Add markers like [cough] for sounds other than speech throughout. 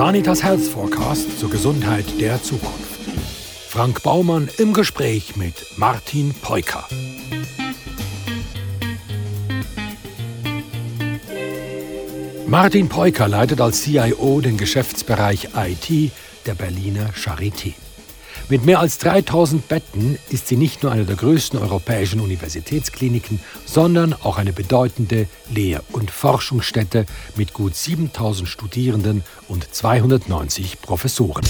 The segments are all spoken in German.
Sanitas Health Forecast zur Gesundheit der Zukunft. Frank Baumann im Gespräch mit Martin Peuker. Martin Peuker leitet als CIO den Geschäftsbereich IT der Berliner Charité. Mit mehr als 3000 Betten ist sie nicht nur eine der größten europäischen Universitätskliniken, sondern auch eine bedeutende Lehr- und Forschungsstätte mit gut 7000 Studierenden und 290 Professoren.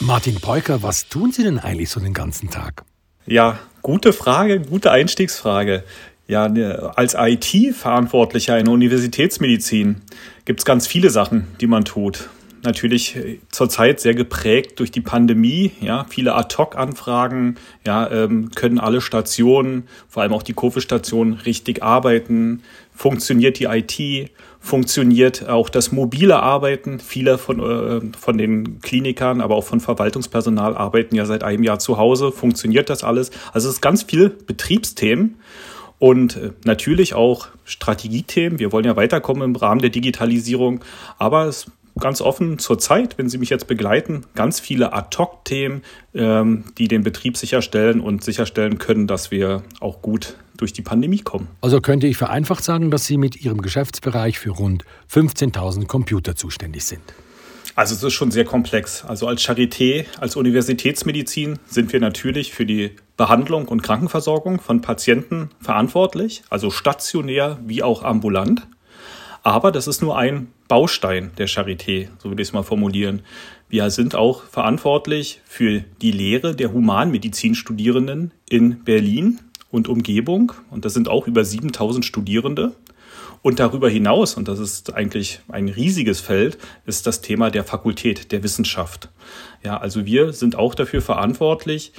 Martin Peuker, was tun Sie denn eigentlich so den ganzen Tag? Ja, gute Frage, gute Einstiegsfrage. Ja, ne, als IT-Verantwortlicher in der Universitätsmedizin gibt es ganz viele Sachen, die man tut natürlich äh, zurzeit sehr geprägt durch die Pandemie. Ja, viele Ad-Hoc-Anfragen, ja, ähm, können alle Stationen, vor allem auch die Covid-Stationen, richtig arbeiten? Funktioniert die IT? Funktioniert auch das mobile Arbeiten? Viele von, äh, von den Klinikern, aber auch von Verwaltungspersonal arbeiten ja seit einem Jahr zu Hause. Funktioniert das alles? Also es ist ganz viel Betriebsthemen. Und äh, natürlich auch Strategiethemen. Wir wollen ja weiterkommen im Rahmen der Digitalisierung. Aber es ganz offen zurzeit, wenn Sie mich jetzt begleiten, ganz viele Ad-Hoc-Themen, ähm, die den Betrieb sicherstellen und sicherstellen können, dass wir auch gut durch die Pandemie kommen. Also könnte ich vereinfacht sagen, dass Sie mit Ihrem Geschäftsbereich für rund 15.000 Computer zuständig sind. Also es ist schon sehr komplex. Also als Charité, als Universitätsmedizin sind wir natürlich für die Behandlung und Krankenversorgung von Patienten verantwortlich, also stationär wie auch ambulant. Aber das ist nur ein Baustein der Charité, so würde ich es mal formulieren. Wir sind auch verantwortlich für die Lehre der Humanmedizinstudierenden in Berlin und Umgebung. Und das sind auch über 7000 Studierende. Und darüber hinaus, und das ist eigentlich ein riesiges Feld, ist das Thema der Fakultät, der Wissenschaft. Ja, also wir sind auch dafür verantwortlich,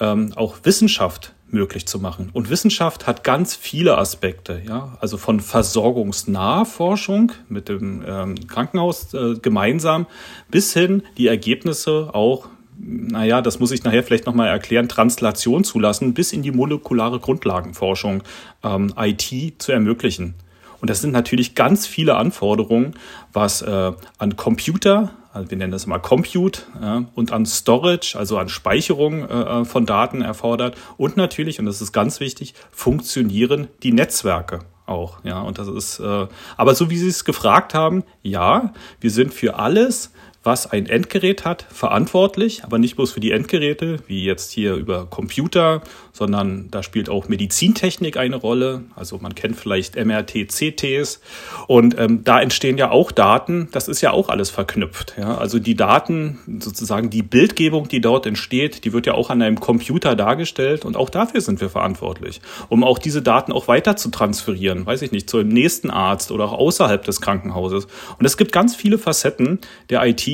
ähm, auch Wissenschaft möglich zu machen. Und Wissenschaft hat ganz viele Aspekte, ja, also von versorgungsnaher Forschung mit dem ähm, Krankenhaus äh, gemeinsam bis hin die Ergebnisse auch naja, das muss ich nachher vielleicht nochmal erklären, Translation zulassen, bis in die molekulare Grundlagenforschung ähm, IT zu ermöglichen. Und das sind natürlich ganz viele Anforderungen, was äh, an Computer, also wir nennen das mal Compute ja, und an Storage, also an Speicherung äh, von Daten erfordert und natürlich, und das ist ganz wichtig, funktionieren die Netzwerke auch. Ja, und das ist, äh, aber so wie Sie es gefragt haben, ja, wir sind für alles, was ein Endgerät hat, verantwortlich, aber nicht bloß für die Endgeräte, wie jetzt hier über Computer, sondern da spielt auch Medizintechnik eine Rolle. Also man kennt vielleicht MRT, CTs und ähm, da entstehen ja auch Daten. Das ist ja auch alles verknüpft. Ja? Also die Daten, sozusagen die Bildgebung, die dort entsteht, die wird ja auch an einem Computer dargestellt und auch dafür sind wir verantwortlich, um auch diese Daten auch weiter zu transferieren, weiß ich nicht, zu einem nächsten Arzt oder auch außerhalb des Krankenhauses. Und es gibt ganz viele Facetten der IT,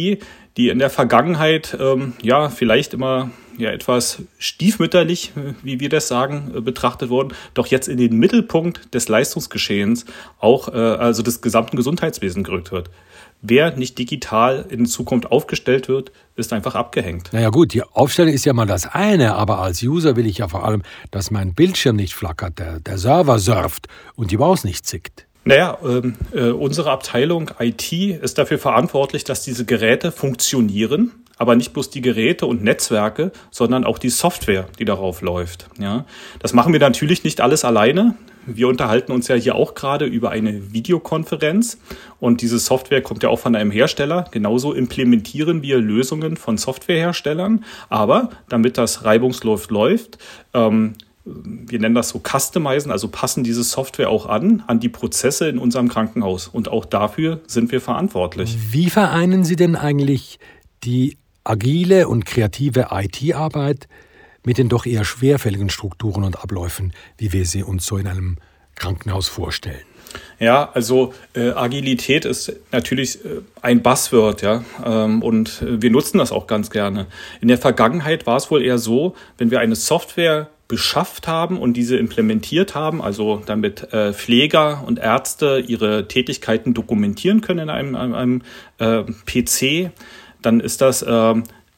die in der Vergangenheit ähm, ja vielleicht immer ja etwas stiefmütterlich, wie wir das sagen, äh, betrachtet wurden, doch jetzt in den Mittelpunkt des Leistungsgeschehens auch äh, also des gesamten Gesundheitswesens gerückt wird. Wer nicht digital in Zukunft aufgestellt wird, ist einfach abgehängt. Naja gut, die Aufstellung ist ja mal das eine, aber als User will ich ja vor allem, dass mein Bildschirm nicht flackert, der, der Server surft und die Maus nicht zickt. Naja, ähm, äh, unsere Abteilung IT ist dafür verantwortlich, dass diese Geräte funktionieren, aber nicht bloß die Geräte und Netzwerke, sondern auch die Software, die darauf läuft. Ja, das machen wir natürlich nicht alles alleine. Wir unterhalten uns ja hier auch gerade über eine Videokonferenz und diese Software kommt ja auch von einem Hersteller. Genauso implementieren wir Lösungen von Softwareherstellern. Aber damit das reibungslos läuft, ähm, wir nennen das so Customizen, also passen diese Software auch an, an die Prozesse in unserem Krankenhaus. Und auch dafür sind wir verantwortlich. Wie vereinen Sie denn eigentlich die agile und kreative IT-Arbeit mit den doch eher schwerfälligen Strukturen und Abläufen, wie wir sie uns so in einem Krankenhaus vorstellen? Ja, also äh, Agilität ist natürlich äh, ein Buzzword, ja, ähm, und äh, wir nutzen das auch ganz gerne. In der Vergangenheit war es wohl eher so, wenn wir eine Software beschafft haben und diese implementiert haben, also damit äh, Pfleger und Ärzte ihre Tätigkeiten dokumentieren können in einem, einem, einem äh, PC, dann ist das äh,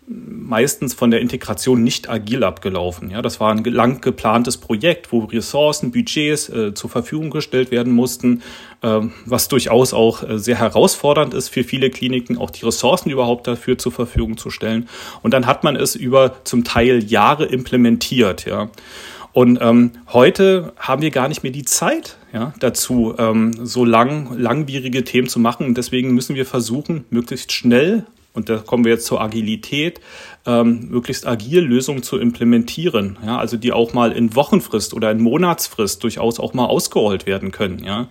meistens von der Integration nicht agil abgelaufen. Ja, das war ein lang geplantes Projekt, wo Ressourcen, Budgets äh, zur Verfügung gestellt werden mussten, äh, was durchaus auch äh, sehr herausfordernd ist für viele Kliniken, auch die Ressourcen überhaupt dafür zur Verfügung zu stellen. Und dann hat man es über zum Teil Jahre implementiert. Ja. Und ähm, heute haben wir gar nicht mehr die Zeit ja, dazu, ähm, so lang, langwierige Themen zu machen. Und deswegen müssen wir versuchen, möglichst schnell und da kommen wir jetzt zur Agilität, ähm, möglichst agil Lösungen zu implementieren, ja, also die auch mal in Wochenfrist oder in Monatsfrist durchaus auch mal ausgerollt werden können, ja.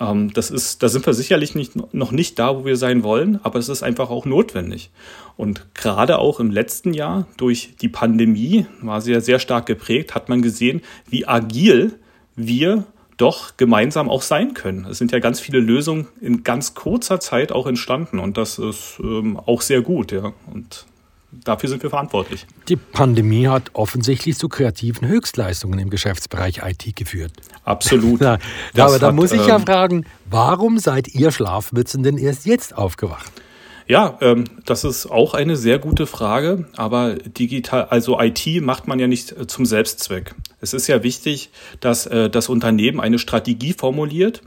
Ähm, das ist, da sind wir sicherlich nicht, noch nicht da, wo wir sein wollen, aber es ist einfach auch notwendig. Und gerade auch im letzten Jahr durch die Pandemie war sie ja sehr stark geprägt, hat man gesehen, wie agil wir doch gemeinsam auch sein können. Es sind ja ganz viele Lösungen in ganz kurzer Zeit auch entstanden und das ist ähm, auch sehr gut, ja. Und dafür sind wir verantwortlich. Die Pandemie hat offensichtlich zu kreativen Höchstleistungen im Geschäftsbereich IT geführt. Absolut. [laughs] Na, aber da hat, muss ich ja ähm, fragen, warum seid ihr Schlafmützen denn erst jetzt aufgewacht? Ja, ähm, das ist auch eine sehr gute Frage, aber digital, also IT macht man ja nicht äh, zum Selbstzweck. Es ist ja wichtig, dass äh, das Unternehmen eine Strategie formuliert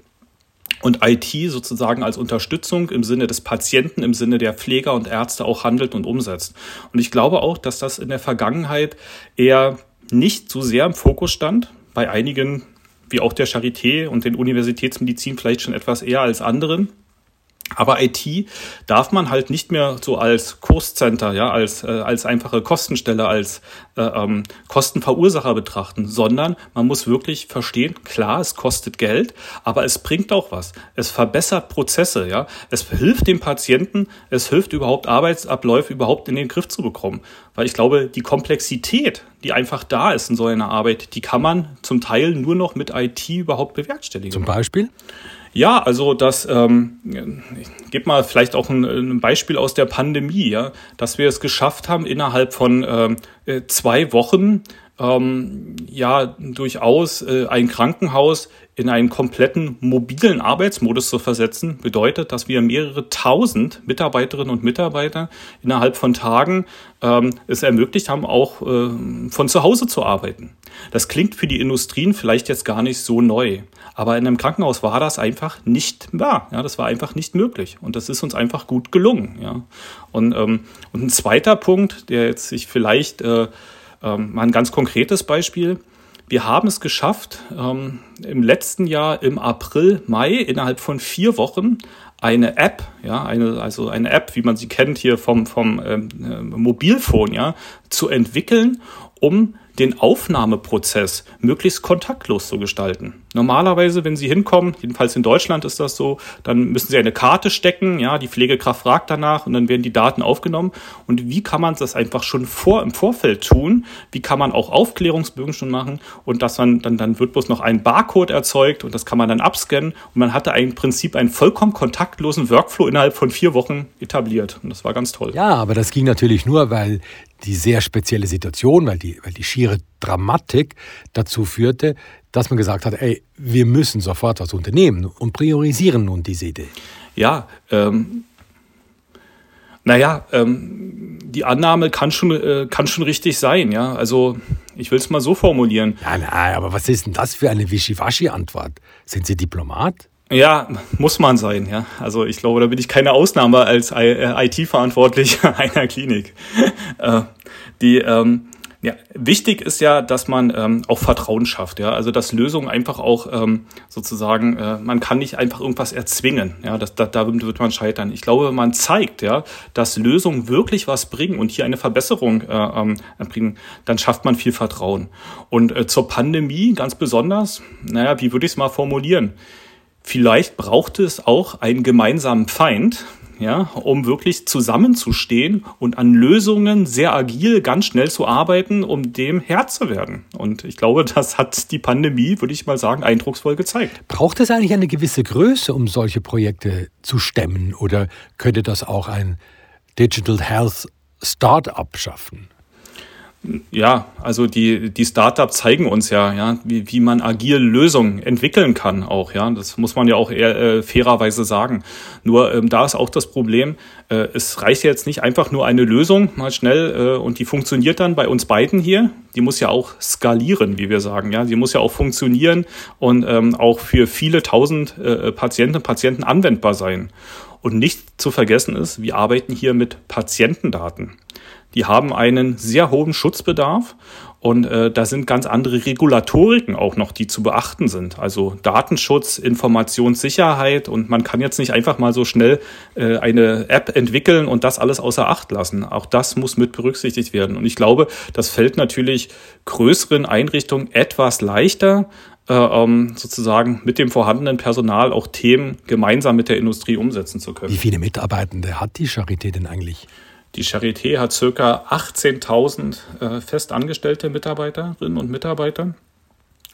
und IT sozusagen als Unterstützung im Sinne des Patienten, im Sinne der Pfleger und Ärzte auch handelt und umsetzt. Und ich glaube auch, dass das in der Vergangenheit eher nicht so sehr im Fokus stand, bei einigen wie auch der Charité und den Universitätsmedizin vielleicht schon etwas eher als anderen. Aber IT darf man halt nicht mehr so als Kurscenter, ja, als, äh, als einfache Kostenstelle, als äh, ähm, Kostenverursacher betrachten, sondern man muss wirklich verstehen, klar, es kostet Geld, aber es bringt auch was. Es verbessert Prozesse, ja. Es hilft dem Patienten, es hilft überhaupt Arbeitsabläufe überhaupt in den Griff zu bekommen. Weil ich glaube, die Komplexität, die einfach da ist in so einer Arbeit, die kann man zum Teil nur noch mit IT überhaupt bewerkstelligen. Zum Beispiel? Ja, also das, ähm, ich gebe mal vielleicht auch ein, ein, Beispiel aus der Pandemie, ja, dass wir es geschafft haben, innerhalb von ähm, äh, zwei Wochen ähm, ja durchaus äh, ein Krankenhaus in einen kompletten mobilen Arbeitsmodus zu versetzen, bedeutet, dass wir mehrere tausend Mitarbeiterinnen und Mitarbeiter innerhalb von Tagen ähm, es ermöglicht haben, auch äh, von zu Hause zu arbeiten. Das klingt für die Industrien vielleicht jetzt gar nicht so neu, aber in einem Krankenhaus war das einfach nicht wahr. Ja, das war einfach nicht möglich und das ist uns einfach gut gelungen. Ja. Und, ähm, und ein zweiter Punkt, der jetzt sich vielleicht äh, ähm, mal ein ganz konkretes Beispiel. Wir haben es geschafft, ähm, im letzten Jahr im April, Mai innerhalb von vier Wochen eine App, ja, eine, also eine App, wie man sie kennt hier vom, vom ähm, äh, Mobilfon, ja, zu entwickeln, um den Aufnahmeprozess möglichst kontaktlos zu gestalten. Normalerweise, wenn Sie hinkommen, jedenfalls in Deutschland ist das so, dann müssen Sie eine Karte stecken, ja, die Pflegekraft fragt danach und dann werden die Daten aufgenommen. Und wie kann man das einfach schon vor im Vorfeld tun? Wie kann man auch Aufklärungsbögen schon machen? Und das dann, dann, dann wird bloß noch ein Barcode erzeugt und das kann man dann abscannen und man hatte im Prinzip einen vollkommen kontaktlosen Workflow innerhalb von vier Wochen etabliert. Und das war ganz toll. Ja, aber das ging natürlich nur, weil die sehr spezielle Situation, weil die, weil die schiere Dramatik dazu führte, dass man gesagt hat, ey, wir müssen sofort was unternehmen und priorisieren nun diese Idee. Ja, ähm, naja, ähm, die Annahme kann schon, äh, kann schon richtig sein, ja. Also ich will es mal so formulieren. Ja, nein, aber was ist denn das für eine Wischiwaschi-Antwort? Sind Sie Diplomat? Ja, muss man sein, ja. Also ich glaube, da bin ich keine Ausnahme als IT-Verantwortlicher [laughs] einer Klinik. [laughs] Äh, die ähm, ja, wichtig ist ja, dass man ähm, auch Vertrauen schafft, ja. Also dass Lösungen einfach auch ähm, sozusagen, äh, man kann nicht einfach irgendwas erzwingen, ja. Das, da, da wird man scheitern. Ich glaube, man zeigt, ja, dass Lösungen wirklich was bringen und hier eine Verbesserung äh, ähm, bringen, dann schafft man viel Vertrauen. Und äh, zur Pandemie ganz besonders, naja, wie würde ich es mal formulieren? Vielleicht braucht es auch einen gemeinsamen Feind, ja, um wirklich zusammenzustehen und an Lösungen sehr agil, ganz schnell zu arbeiten, um dem Herr zu werden. Und ich glaube, das hat die Pandemie, würde ich mal sagen, eindrucksvoll gezeigt. Braucht es eigentlich eine gewisse Größe, um solche Projekte zu stemmen? Oder könnte das auch ein Digital Health Startup schaffen? Ja, also die, die Startups zeigen uns ja, ja, wie, wie man agil Lösungen entwickeln kann auch, ja. Das muss man ja auch eher äh, fairerweise sagen. Nur ähm, da ist auch das Problem, äh, es reicht jetzt nicht einfach nur eine Lösung mal schnell äh, und die funktioniert dann bei uns beiden hier. Die muss ja auch skalieren, wie wir sagen, ja. Die muss ja auch funktionieren und ähm, auch für viele tausend äh, Patienten und Patienten anwendbar sein. Und nicht zu vergessen ist, wir arbeiten hier mit Patientendaten die haben einen sehr hohen Schutzbedarf und äh, da sind ganz andere Regulatoriken auch noch, die zu beachten sind. Also Datenschutz, Informationssicherheit und man kann jetzt nicht einfach mal so schnell äh, eine App entwickeln und das alles außer Acht lassen. Auch das muss mit berücksichtigt werden. Und ich glaube, das fällt natürlich größeren Einrichtungen etwas leichter, äh, ähm, sozusagen mit dem vorhandenen Personal auch Themen gemeinsam mit der Industrie umsetzen zu können. Wie viele Mitarbeitende hat die Charité denn eigentlich? Die Charité hat circa 18.000 äh, festangestellte Mitarbeiterinnen und Mitarbeiter.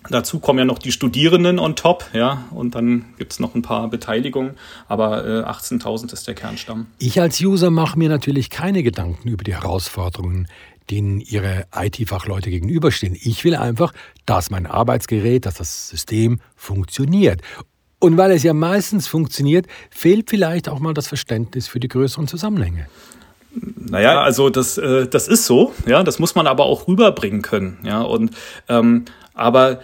Dazu kommen ja noch die Studierenden on top, ja, und dann gibt es noch ein paar Beteiligungen, aber äh, 18.000 ist der Kernstamm. Ich als User mache mir natürlich keine Gedanken über die Herausforderungen, denen ihre IT-Fachleute gegenüberstehen. Ich will einfach, dass mein Arbeitsgerät, dass das System funktioniert. Und weil es ja meistens funktioniert, fehlt vielleicht auch mal das Verständnis für die größeren Zusammenhänge. Naja, also das, äh, das ist so, ja, das muss man aber auch rüberbringen können, ja, und ähm, aber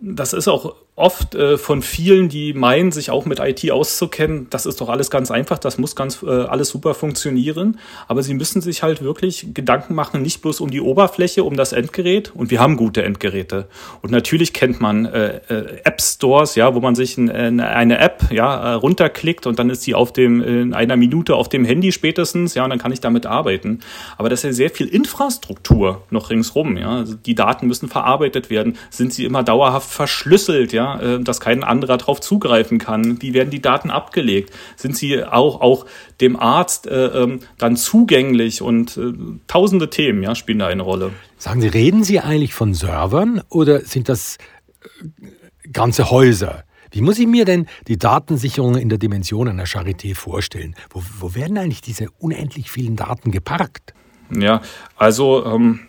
das ist auch oft äh, von vielen, die meinen, sich auch mit IT auszukennen, das ist doch alles ganz einfach, das muss ganz äh, alles super funktionieren. Aber sie müssen sich halt wirklich Gedanken machen, nicht bloß um die Oberfläche, um das Endgerät. Und wir haben gute Endgeräte. Und natürlich kennt man äh, äh, App Stores, ja, wo man sich ein, eine App ja äh, runterklickt und dann ist sie auf dem in einer Minute auf dem Handy spätestens, ja, und dann kann ich damit arbeiten. Aber das ist ja sehr viel Infrastruktur noch ringsrum, ja. Also die Daten müssen verarbeitet werden. Sind sie immer dauerhaft verschlüsselt, ja? Äh, dass kein anderer darauf zugreifen kann? Wie werden die Daten abgelegt? Sind sie auch, auch dem Arzt äh, ähm, dann zugänglich? Und äh, tausende Themen ja, spielen da eine Rolle. Sagen Sie, reden Sie eigentlich von Servern oder sind das äh, ganze Häuser? Wie muss ich mir denn die Datensicherung in der Dimension einer Charité vorstellen? Wo, wo werden eigentlich diese unendlich vielen Daten geparkt? Ja, also ähm,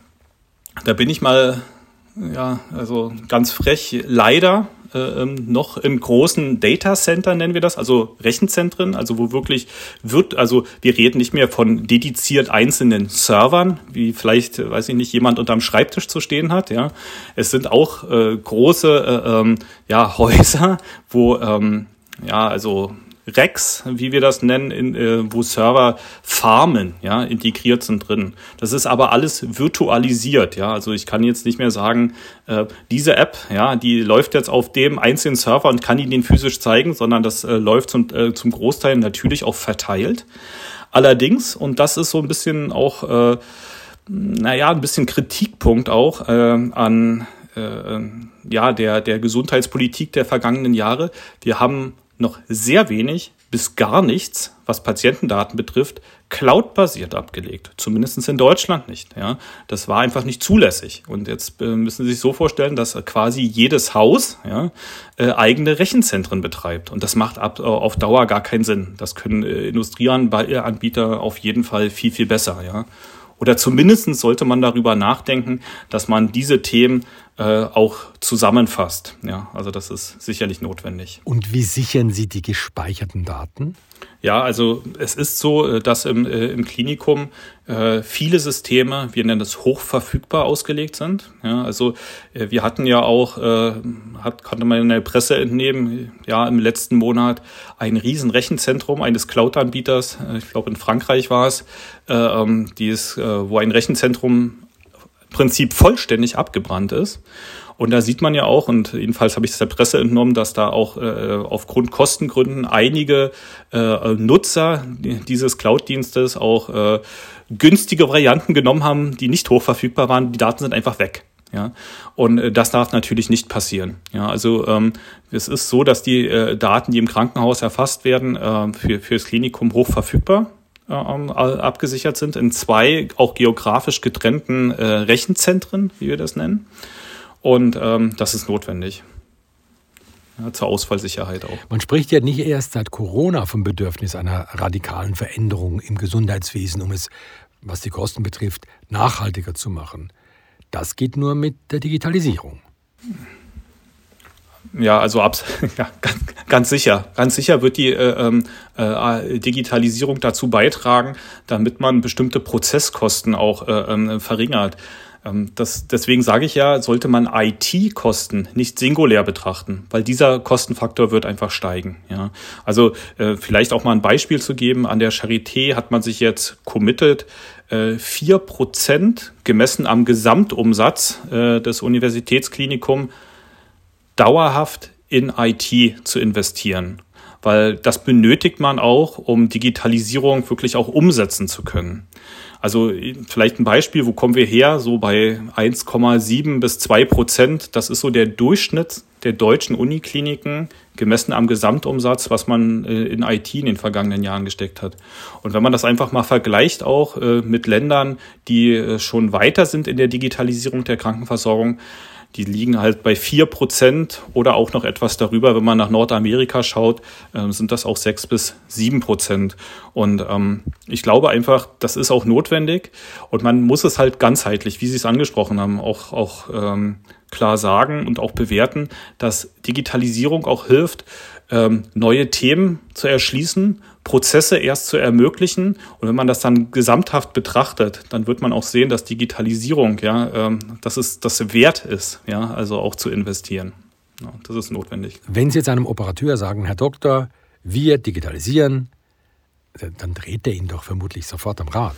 da bin ich mal ja, also ganz frech, leider ähm, noch in großen Data Center nennen wir das, also Rechenzentren, also wo wirklich wird, also wir reden nicht mehr von dediziert einzelnen Servern, wie vielleicht, weiß ich nicht, jemand unterm Schreibtisch zu stehen hat, ja. Es sind auch äh, große äh, ähm, ja, [laughs] Häuser, wo ähm, ja, also Racks, wie wir das nennen, in, äh, wo Server Farmen ja, integriert sind drin. Das ist aber alles virtualisiert. Ja? Also ich kann jetzt nicht mehr sagen, äh, diese App, ja, die läuft jetzt auf dem einzelnen Server und kann Ihnen den physisch zeigen, sondern das äh, läuft zum, äh, zum Großteil natürlich auch verteilt. Allerdings, und das ist so ein bisschen auch, äh, naja, ein bisschen Kritikpunkt auch äh, an äh, ja, der, der Gesundheitspolitik der vergangenen Jahre. Wir haben noch sehr wenig bis gar nichts, was Patientendaten betrifft, cloud-basiert abgelegt. Zumindest in Deutschland nicht. Ja. Das war einfach nicht zulässig. Und jetzt äh, müssen Sie sich so vorstellen, dass quasi jedes Haus ja, äh, eigene Rechenzentren betreibt. Und das macht ab, äh, auf Dauer gar keinen Sinn. Das können Industrieanbieter auf jeden Fall viel, viel besser. Ja. Oder zumindest sollte man darüber nachdenken, dass man diese Themen äh, auch zusammenfasst. Ja, also das ist sicherlich notwendig. Und wie sichern Sie die gespeicherten Daten? Ja, also es ist so, äh, dass im, äh, im Klinikum äh, viele Systeme, wir nennen das hochverfügbar ausgelegt sind. Ja, also äh, wir hatten ja auch, hat, konnte man in der Presse entnehmen, ja, im letzten Monat ein riesen Rechenzentrum eines Cloud-Anbieters, ich glaube in Frankreich war es, äh, ähm, die ist, wo ein Rechenzentrum Prinzip vollständig abgebrannt ist. Und da sieht man ja auch, und jedenfalls habe ich es der Presse entnommen, dass da auch äh, aufgrund Kostengründen einige äh, Nutzer dieses Cloud-Dienstes auch äh, günstige Varianten genommen haben, die nicht hochverfügbar waren. Die Daten sind einfach weg. Ja, und äh, das darf natürlich nicht passieren. Ja, also ähm, es ist so, dass die äh, Daten, die im Krankenhaus erfasst werden, äh, für, für das Klinikum hochverfügbar ähm, abgesichert sind in zwei auch geografisch getrennten äh, Rechenzentren, wie wir das nennen. Und ähm, das ist notwendig. Ja, zur Ausfallsicherheit auch. Man spricht ja nicht erst seit Corona vom Bedürfnis einer radikalen Veränderung im Gesundheitswesen, um es, was die Kosten betrifft, nachhaltiger zu machen. das geht nur mit der Digitalisierung. Ja, also abs [laughs] ja, ganz, ganz sicher. Ganz sicher wird die äh, ähm, äh, Digitalisierung dazu beitragen, damit man bestimmte Prozesskosten auch äh, äh, verringert. Ähm, das, deswegen sage ich ja, sollte man IT-Kosten nicht singulär betrachten, weil dieser Kostenfaktor wird einfach steigen. Ja. Also äh, vielleicht auch mal ein Beispiel zu geben. An der Charité hat man sich jetzt committed, äh, vier äh, Prozent gemessen am Gesamtumsatz äh, des Universitätsklinikums dauerhaft in IT zu investieren, weil das benötigt man auch, um Digitalisierung wirklich auch umsetzen zu können. Also vielleicht ein Beispiel, wo kommen wir her? So bei 1,7 bis 2 Prozent. Das ist so der Durchschnitt der deutschen Unikliniken, gemessen am Gesamtumsatz, was man äh, in IT in den vergangenen Jahren gesteckt hat. Und wenn man das einfach mal vergleicht auch äh, mit Ländern, die äh, schon weiter sind in der Digitalisierung der Krankenversorgung, die liegen halt bei vier Prozent oder auch noch etwas darüber. Wenn man nach Nordamerika schaut, äh, sind das auch sechs bis sieben Prozent. Und ähm, ich glaube einfach, das ist auch notwendig. Und man muss es halt ganzheitlich, wie Sie es angesprochen haben, auch, auch ähm, klar sagen und auch bewerten, dass Digitalisierung auch hilft, ähm, neue Themen zu erschließen, Prozesse erst zu ermöglichen. Und wenn man das dann gesamthaft betrachtet, dann wird man auch sehen, dass Digitalisierung, ja, ähm, dass es das wert ist, ja, also auch zu investieren. Ja, das ist notwendig. Wenn Sie jetzt einem Operateur sagen, Herr Doktor, wir digitalisieren, dann dreht er Ihnen doch vermutlich sofort am Rad.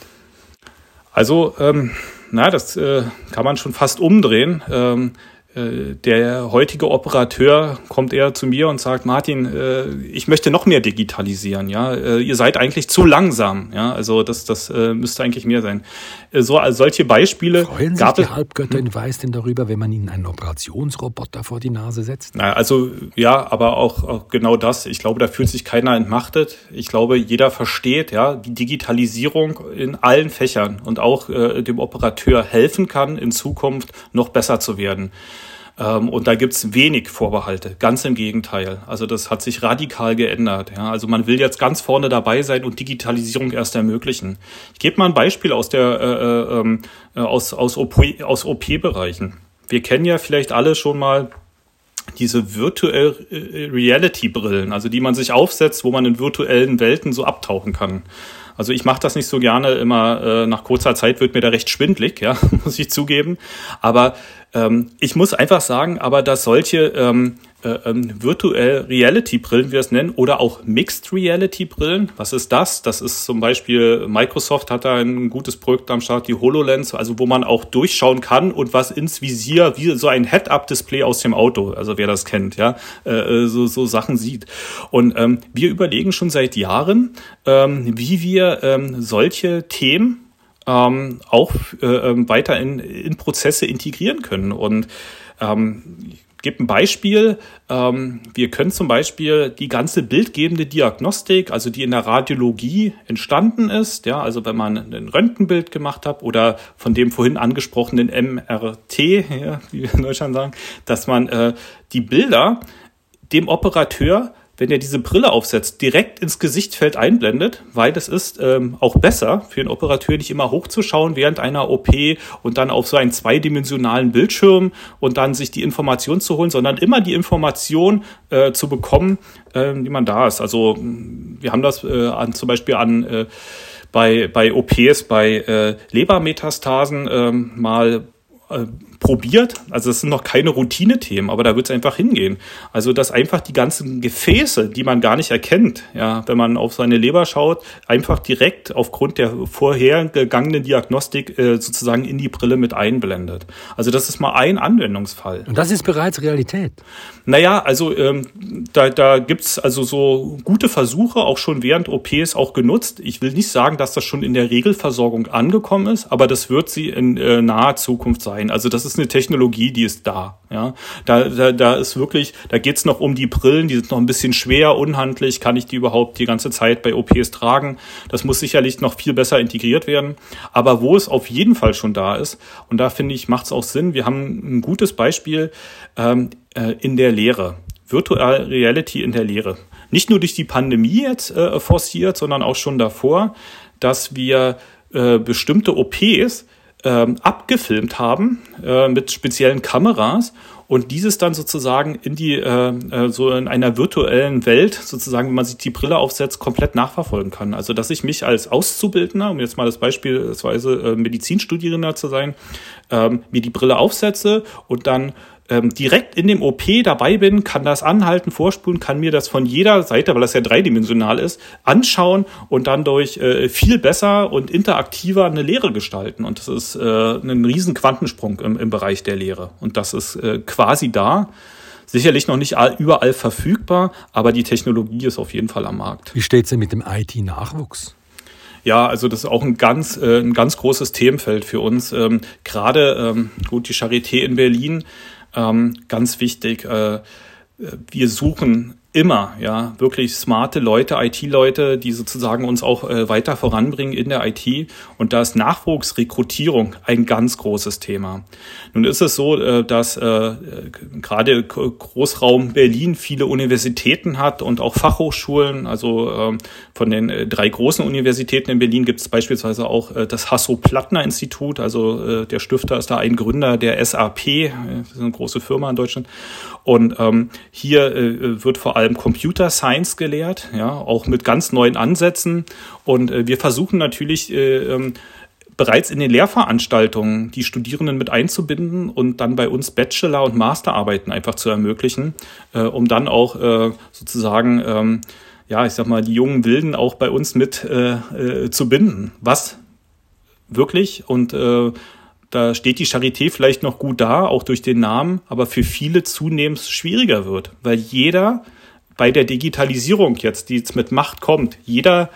Also, ähm, na, das äh, kann man schon fast umdrehen. Ähm, äh, der heutige Operateur kommt eher zu mir und sagt, Martin, äh, ich möchte noch mehr digitalisieren, ja, äh, ihr seid eigentlich zu langsam, ja, also das, das müsste eigentlich mehr sein. So, also solche Beispiele Freuen gab sich die Halbgötter in Weiß denn darüber, wenn man ihnen einen Operationsroboter vor die Nase setzt? Na, also ja, aber auch, auch genau das. Ich glaube, da fühlt sich keiner entmachtet. Ich glaube, jeder versteht, ja, die Digitalisierung in allen Fächern und auch äh, dem Operateur helfen kann, in Zukunft noch besser zu werden. Ähm, und da gibt's wenig Vorbehalte, ganz im Gegenteil. Also das hat sich radikal geändert. Ja. Also man will jetzt ganz vorne dabei sein und Digitalisierung erst ermöglichen. Ich gebe mal ein Beispiel aus der äh, äh, ähm, äh aus, aus, OP, aus OP-Bereichen. Wir kennen ja vielleicht alle schon mal diese Virtual äh, Reality Brillen, also die man sich aufsetzt, wo man in virtuellen Welten so abtauchen kann. Also ich mache das nicht so gerne, immer äh, nach kurzer Zeit wird mir da recht schwindlig, ja, [laughs] muss ich zugeben. Aber ähm, ich muss einfach sagen, aber dass solche ähm, äh, ähm, Virtual Reality Brillen, wie wir es nennen, oder auch Mixed Reality Brillen. Was ist das? Das ist zum Beispiel, Microsoft hat da ein gutes Projekt am Start, die HoloLens, also wo man auch durchschauen kann und was ins Visier, wie so ein Head-Up-Display aus dem Auto, also wer das kennt, ja, äh, äh, so, so Sachen sieht. Und ähm, wir überlegen schon seit Jahren, ähm, wie wir ähm, solche Themen ähm, auch äh, ähm, weiter in, in Prozesse integrieren können. Und ähm, gebe ein Beispiel. Ähm, wir können zum Beispiel die ganze bildgebende Diagnostik, also die in der Radiologie entstanden ist, ja, also wenn man ein Röntgenbild gemacht hat oder von dem vorhin angesprochenen MRT, ja, wie wir in Deutschland sagen, dass man äh, die Bilder dem Operateur wenn er diese Brille aufsetzt, direkt ins Gesichtfeld einblendet, weil das ist ähm, auch besser für den Operateur, nicht immer hochzuschauen während einer OP und dann auf so einen zweidimensionalen Bildschirm und dann sich die Information zu holen, sondern immer die Information äh, zu bekommen, äh, die man da ist. Also wir haben das äh, an, zum Beispiel an äh, bei, bei OPs, bei äh, Lebermetastasen äh, mal probiert. Also es sind noch keine Routinethemen, aber da wird es einfach hingehen. Also dass einfach die ganzen Gefäße, die man gar nicht erkennt, ja, wenn man auf seine Leber schaut, einfach direkt aufgrund der vorhergegangenen Diagnostik äh, sozusagen in die Brille mit einblendet. Also das ist mal ein Anwendungsfall. Und das ist bereits Realität. Naja, also ähm, da, da gibt also so gute Versuche, auch schon während OPs auch genutzt. Ich will nicht sagen, dass das schon in der Regelversorgung angekommen ist, aber das wird sie in äh, naher Zukunft sein. Also das ist ist eine Technologie, die ist da. Ja, da, da, da ist wirklich, da geht's noch um die Brillen, die sind noch ein bisschen schwer, unhandlich. Kann ich die überhaupt die ganze Zeit bei OPs tragen? Das muss sicherlich noch viel besser integriert werden. Aber wo es auf jeden Fall schon da ist, und da finde ich, macht es auch Sinn. Wir haben ein gutes Beispiel ähm, äh, in der Lehre. Virtual Reality in der Lehre. Nicht nur durch die Pandemie jetzt äh, forciert, sondern auch schon davor, dass wir äh, bestimmte OPs ähm, abgefilmt haben äh, mit speziellen Kameras und dieses dann sozusagen in die äh, äh, so in einer virtuellen Welt sozusagen, wenn man sich die Brille aufsetzt, komplett nachverfolgen kann. Also dass ich mich als Auszubildender, um jetzt mal das beispielsweise äh, Medizinstudierender zu sein, ähm, mir die Brille aufsetze und dann ähm, direkt in dem OP dabei bin, kann das anhalten, vorspulen, kann mir das von jeder Seite, weil das ja dreidimensional ist, anschauen und dann durch äh, viel besser und interaktiver eine Lehre gestalten. Und das ist äh, ein riesen Quantensprung im, im Bereich der Lehre. Und das ist äh, quasi da. Sicherlich noch nicht überall verfügbar, aber die Technologie ist auf jeden Fall am Markt. Wie steht es denn mit dem IT-Nachwuchs? Ja, also das ist auch ein ganz, äh, ein ganz großes Themenfeld für uns. Ähm, Gerade ähm, gut die Charité in Berlin ähm, ganz wichtig, äh, wir suchen immer, ja, wirklich smarte Leute, IT-Leute, die sozusagen uns auch äh, weiter voranbringen in der IT. Und da ist Nachwuchsrekrutierung ein ganz großes Thema. Nun ist es so, äh, dass äh, gerade Großraum Berlin viele Universitäten hat und auch Fachhochschulen. Also äh, von den äh, drei großen Universitäten in Berlin gibt es beispielsweise auch äh, das Hasso-Plattner-Institut. Also äh, der Stifter ist da ein Gründer der SAP, das ist eine große Firma in Deutschland. Und ähm, hier wird vor allem Computer Science gelehrt, ja, auch mit ganz neuen Ansätzen. Und äh, wir versuchen natürlich äh, ähm, bereits in den Lehrveranstaltungen die Studierenden mit einzubinden und dann bei uns Bachelor- und Masterarbeiten einfach zu ermöglichen, äh, um dann auch äh, sozusagen, ähm, ja, ich sag mal, die jungen Wilden auch bei uns mit äh, äh, zu binden. Was wirklich und da steht die Charité vielleicht noch gut da, auch durch den Namen, aber für viele zunehmend schwieriger wird, weil jeder bei der Digitalisierung jetzt, die jetzt mit Macht kommt, jeder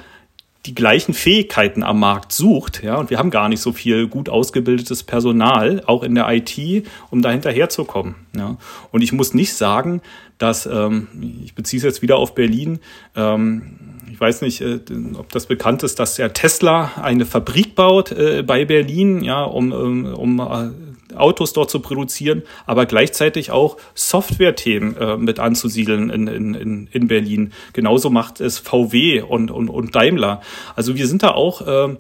die gleichen Fähigkeiten am Markt sucht, ja, und wir haben gar nicht so viel gut ausgebildetes Personal, auch in der IT, um da hinterherzukommen. Ja. Und ich muss nicht sagen, dass, ähm, ich beziehe es jetzt wieder auf Berlin, ähm, ich weiß nicht, äh, ob das bekannt ist, dass der Tesla eine Fabrik baut äh, bei Berlin, ja, um, um, um äh, Autos dort zu produzieren, aber gleichzeitig auch Software-Themen äh, mit anzusiedeln in, in, in Berlin. Genauso macht es VW und, und, und Daimler. Also wir sind da auch äh,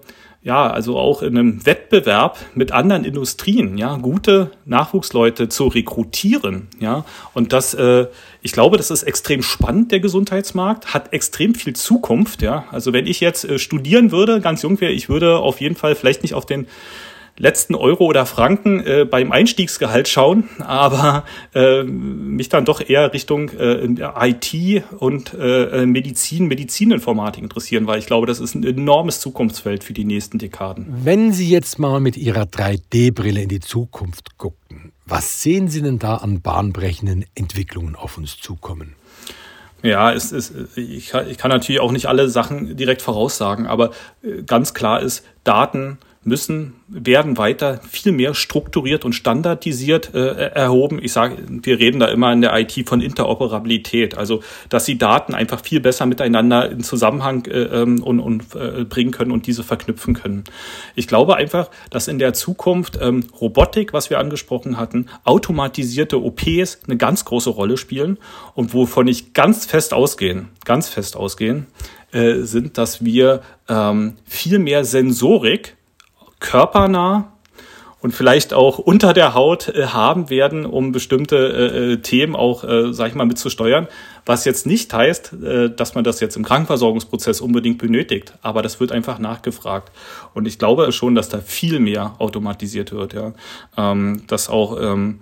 ja, also auch in einem Wettbewerb mit anderen Industrien, ja, gute Nachwuchsleute zu rekrutieren, ja. Und das, äh, ich glaube, das ist extrem spannend, der Gesundheitsmarkt, hat extrem viel Zukunft, ja. Also wenn ich jetzt äh, studieren würde, ganz jung wäre, ich würde auf jeden Fall vielleicht nicht auf den letzten Euro oder Franken äh, beim Einstiegsgehalt schauen, aber äh, mich dann doch eher Richtung äh, IT und äh, Medizin, Medizininformatik interessieren, weil ich glaube, das ist ein enormes Zukunftsfeld für die nächsten Dekaden. Wenn Sie jetzt mal mit Ihrer 3D-Brille in die Zukunft gucken, was sehen Sie denn da an bahnbrechenden Entwicklungen auf uns zukommen? Ja, es ist, ich, kann, ich kann natürlich auch nicht alle Sachen direkt voraussagen, aber äh, ganz klar ist, Daten müssen, werden weiter viel mehr strukturiert und standardisiert äh, erhoben. Ich sage, wir reden da immer in der IT von Interoperabilität, also dass sie Daten einfach viel besser miteinander in Zusammenhang äh, ähm, und, und äh, bringen können und diese verknüpfen können. Ich glaube einfach, dass in der Zukunft ähm, Robotik, was wir angesprochen hatten, automatisierte OPs eine ganz große Rolle spielen und wovon ich ganz fest ausgehen, ganz fest ausgehen, äh, sind, dass wir ähm, viel mehr Sensorik körpernah und vielleicht auch unter der Haut äh, haben werden, um bestimmte äh, äh, Themen auch, äh, sag ich mal, mitzusteuern. Was jetzt nicht heißt, äh, dass man das jetzt im Krankenversorgungsprozess unbedingt benötigt, aber das wird einfach nachgefragt. Und ich glaube schon, dass da viel mehr automatisiert wird, ja. Ähm, dass auch ähm,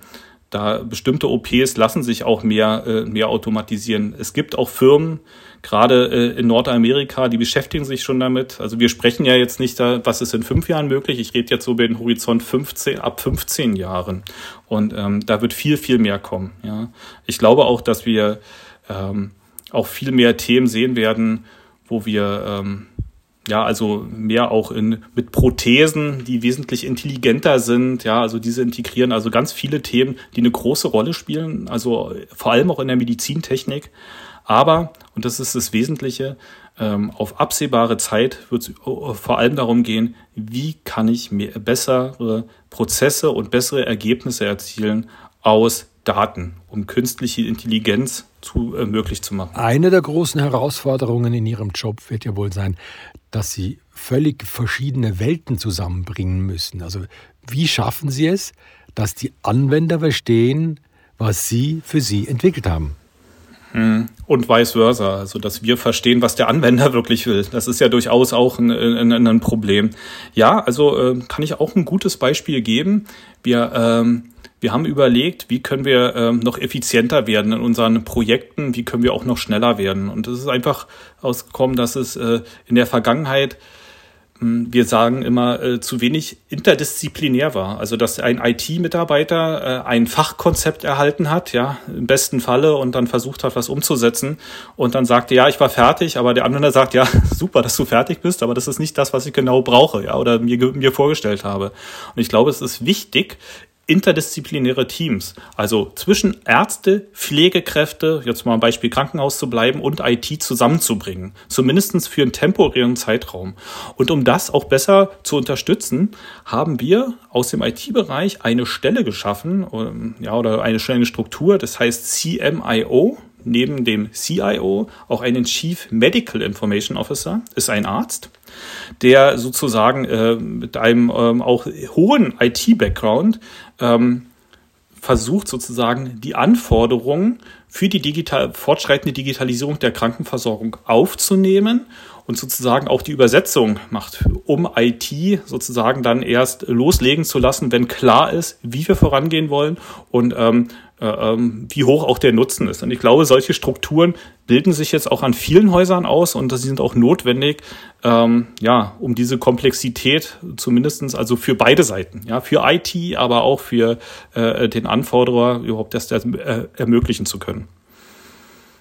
da bestimmte OPs lassen sich auch mehr, äh, mehr automatisieren. Es gibt auch Firmen, gerade äh, in Nordamerika, die beschäftigen sich schon damit. Also wir sprechen ja jetzt nicht da, was ist in fünf Jahren möglich. Ich rede jetzt so über den Horizont 15, ab 15 Jahren. Und ähm, da wird viel, viel mehr kommen. Ja. Ich glaube auch, dass wir ähm, auch viel mehr Themen sehen werden, wo wir ähm, ja, also mehr auch in, mit Prothesen, die wesentlich intelligenter sind, ja, also diese integrieren also ganz viele Themen, die eine große Rolle spielen, also vor allem auch in der Medizintechnik. Aber, und das ist das Wesentliche, ähm, auf absehbare Zeit wird es äh, vor allem darum gehen, wie kann ich mehr, bessere Prozesse und bessere Ergebnisse erzielen aus Daten, um künstliche Intelligenz zu, äh, möglich zu machen. Eine der großen Herausforderungen in Ihrem Job wird ja wohl sein, dass Sie völlig verschiedene Welten zusammenbringen müssen. Also wie schaffen Sie es, dass die Anwender verstehen, was Sie für sie entwickelt haben? Hm. Und vice versa, also dass wir verstehen, was der Anwender [laughs] wirklich will. Das ist ja durchaus auch ein, ein, ein Problem. Ja, also äh, kann ich auch ein gutes Beispiel geben. Wir ähm, wir haben überlegt, wie können wir ähm, noch effizienter werden in unseren Projekten, wie können wir auch noch schneller werden. Und es ist einfach ausgekommen, dass es äh, in der Vergangenheit hm, wir sagen immer, äh, zu wenig interdisziplinär war. Also, dass ein IT-Mitarbeiter äh, ein Fachkonzept erhalten hat, ja, im besten Falle und dann versucht hat, was umzusetzen und dann sagte, ja, ich war fertig, aber der andere sagt, ja, [laughs] super, dass du fertig bist, aber das ist nicht das, was ich genau brauche, ja, oder mir, mir vorgestellt habe. Und ich glaube, es ist wichtig, interdisziplinäre Teams, also zwischen Ärzte, Pflegekräfte, jetzt mal ein Beispiel Krankenhaus zu bleiben, und IT zusammenzubringen, zumindest für einen temporären Zeitraum. Und um das auch besser zu unterstützen, haben wir aus dem IT-Bereich eine Stelle geschaffen, ähm, ja, oder eine, eine Struktur, das heißt CMIO, neben dem CIO auch einen Chief Medical Information Officer, ist ein Arzt, der sozusagen äh, mit einem ähm, auch hohen IT-Background ähm, versucht sozusagen die Anforderungen für die digital, fortschreitende Digitalisierung der Krankenversorgung aufzunehmen und sozusagen auch die Übersetzung macht, um IT sozusagen dann erst loslegen zu lassen, wenn klar ist, wie wir vorangehen wollen und ähm, äh, ähm, wie hoch auch der Nutzen ist. Und ich glaube, solche Strukturen bilden sich jetzt auch an vielen Häusern aus und sie sind auch notwendig, ähm, ja, um diese Komplexität zumindestens also für beide Seiten, ja, für IT, aber auch für äh, den Anforderer überhaupt das äh, ermöglichen zu können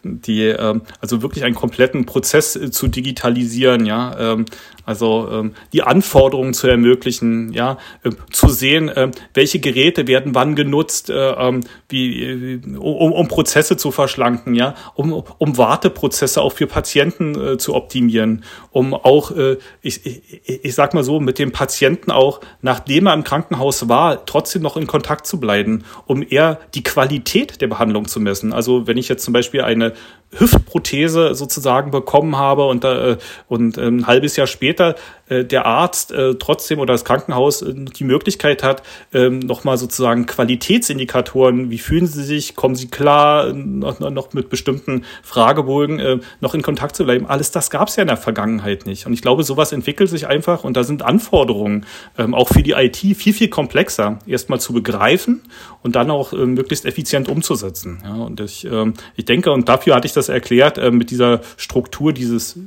die ähm, also wirklich einen kompletten Prozess äh, zu digitalisieren, ja, ähm, also ähm, die Anforderungen zu ermöglichen, ja, äh, zu sehen, äh, welche Geräte werden wann genutzt, äh, ähm, wie, äh, um, um Prozesse zu verschlanken, ja, um, um Warteprozesse auch für Patienten äh, zu optimieren, um auch, äh, ich, ich, ich sag mal so, mit dem Patienten auch, nachdem er im Krankenhaus war, trotzdem noch in Kontakt zu bleiben, um eher die Qualität der Behandlung zu messen. Also wenn ich jetzt zum Beispiel eine Hüftprothese sozusagen bekommen habe und, äh, und äh, ein halbes Jahr später äh, der Arzt äh, trotzdem oder das Krankenhaus äh, die Möglichkeit hat, äh, nochmal sozusagen Qualitätsindikatoren, wie fühlen Sie sich, kommen Sie klar, noch, noch mit bestimmten Fragebogen äh, noch in Kontakt zu bleiben. Alles das gab es ja in der Vergangenheit nicht. Und ich glaube, sowas entwickelt sich einfach und da sind Anforderungen ähm, auch für die IT viel, viel komplexer, erstmal zu begreifen und dann auch äh, möglichst effizient umzusetzen. Ja, und ich, äh, ich denke, und dafür hatte ich das erklärt, äh, mit dieser Struktur dieses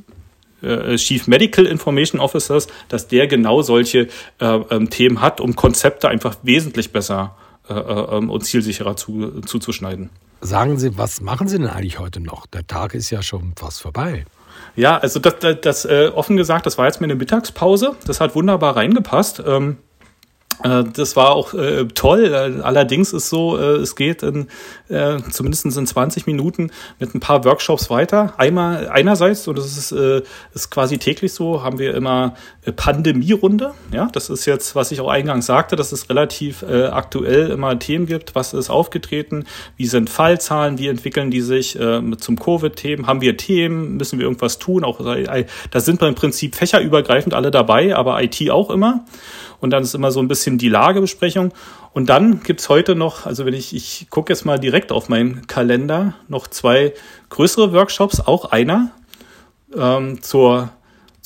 äh, Chief Medical Information Officers, dass der genau solche äh, ähm, Themen hat, um Konzepte einfach wesentlich besser äh, äh, ähm, und zielsicherer zu, zuzuschneiden. Sagen Sie, was machen Sie denn eigentlich heute noch? Der Tag ist ja schon fast vorbei. Ja, also das, das, das äh, offen gesagt, das war jetzt meine Mittagspause. Das hat wunderbar reingepasst. Ähm, äh, das war auch äh, toll. Äh, allerdings ist so, äh, es geht in, äh, zumindest in 20 Minuten mit ein paar Workshops weiter. Einmal einerseits, und das ist, äh, ist quasi täglich so, haben wir immer äh, Pandemierunde. Ja, das ist jetzt, was ich auch eingangs sagte, dass es relativ äh, aktuell immer Themen gibt. Was ist aufgetreten? Wie sind Fallzahlen? Wie entwickeln die sich äh, zum Covid-Themen? Haben wir Themen? Müssen wir irgendwas tun? Auch äh, da sind wir im Prinzip fächerübergreifend alle dabei, aber IT auch immer und dann ist immer so ein bisschen die Lagebesprechung. Und dann gibt's heute noch, also wenn ich, ich gucke jetzt mal direkt auf meinen Kalender, noch zwei größere Workshops, auch einer ähm, zur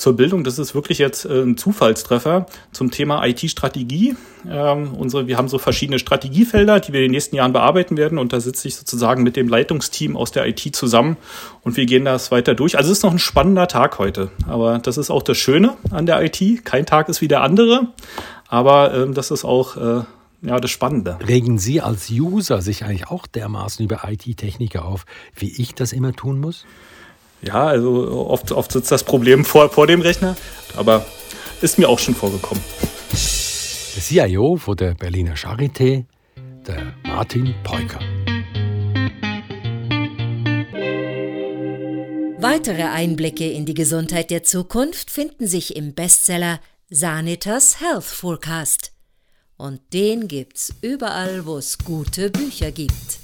zur Bildung. Das ist wirklich jetzt äh, ein Zufallstreffer zum Thema IT-Strategie. Ähm, wir haben so verschiedene Strategiefelder, die wir in den nächsten Jahren bearbeiten werden. Und da sitze ich sozusagen mit dem Leitungsteam aus der IT zusammen und wir gehen das weiter durch. Also es ist noch ein spannender Tag heute. Aber das ist auch das Schöne an der IT. Kein Tag ist wie der andere. Aber ähm, das ist auch äh, ja, das Spannende. Regen Sie als User sich eigentlich auch dermaßen über IT-Techniker auf, wie ich das immer tun muss? Ja, also oft, oft sitzt das Problem vor, vor dem Rechner, aber ist mir auch schon vorgekommen. Der CIO von der Berliner Charité, der Martin Peuker. Weitere Einblicke in die Gesundheit der Zukunft finden sich im Bestseller Sanitas Health Forecast. Und den gibt's überall, wo es gute Bücher gibt.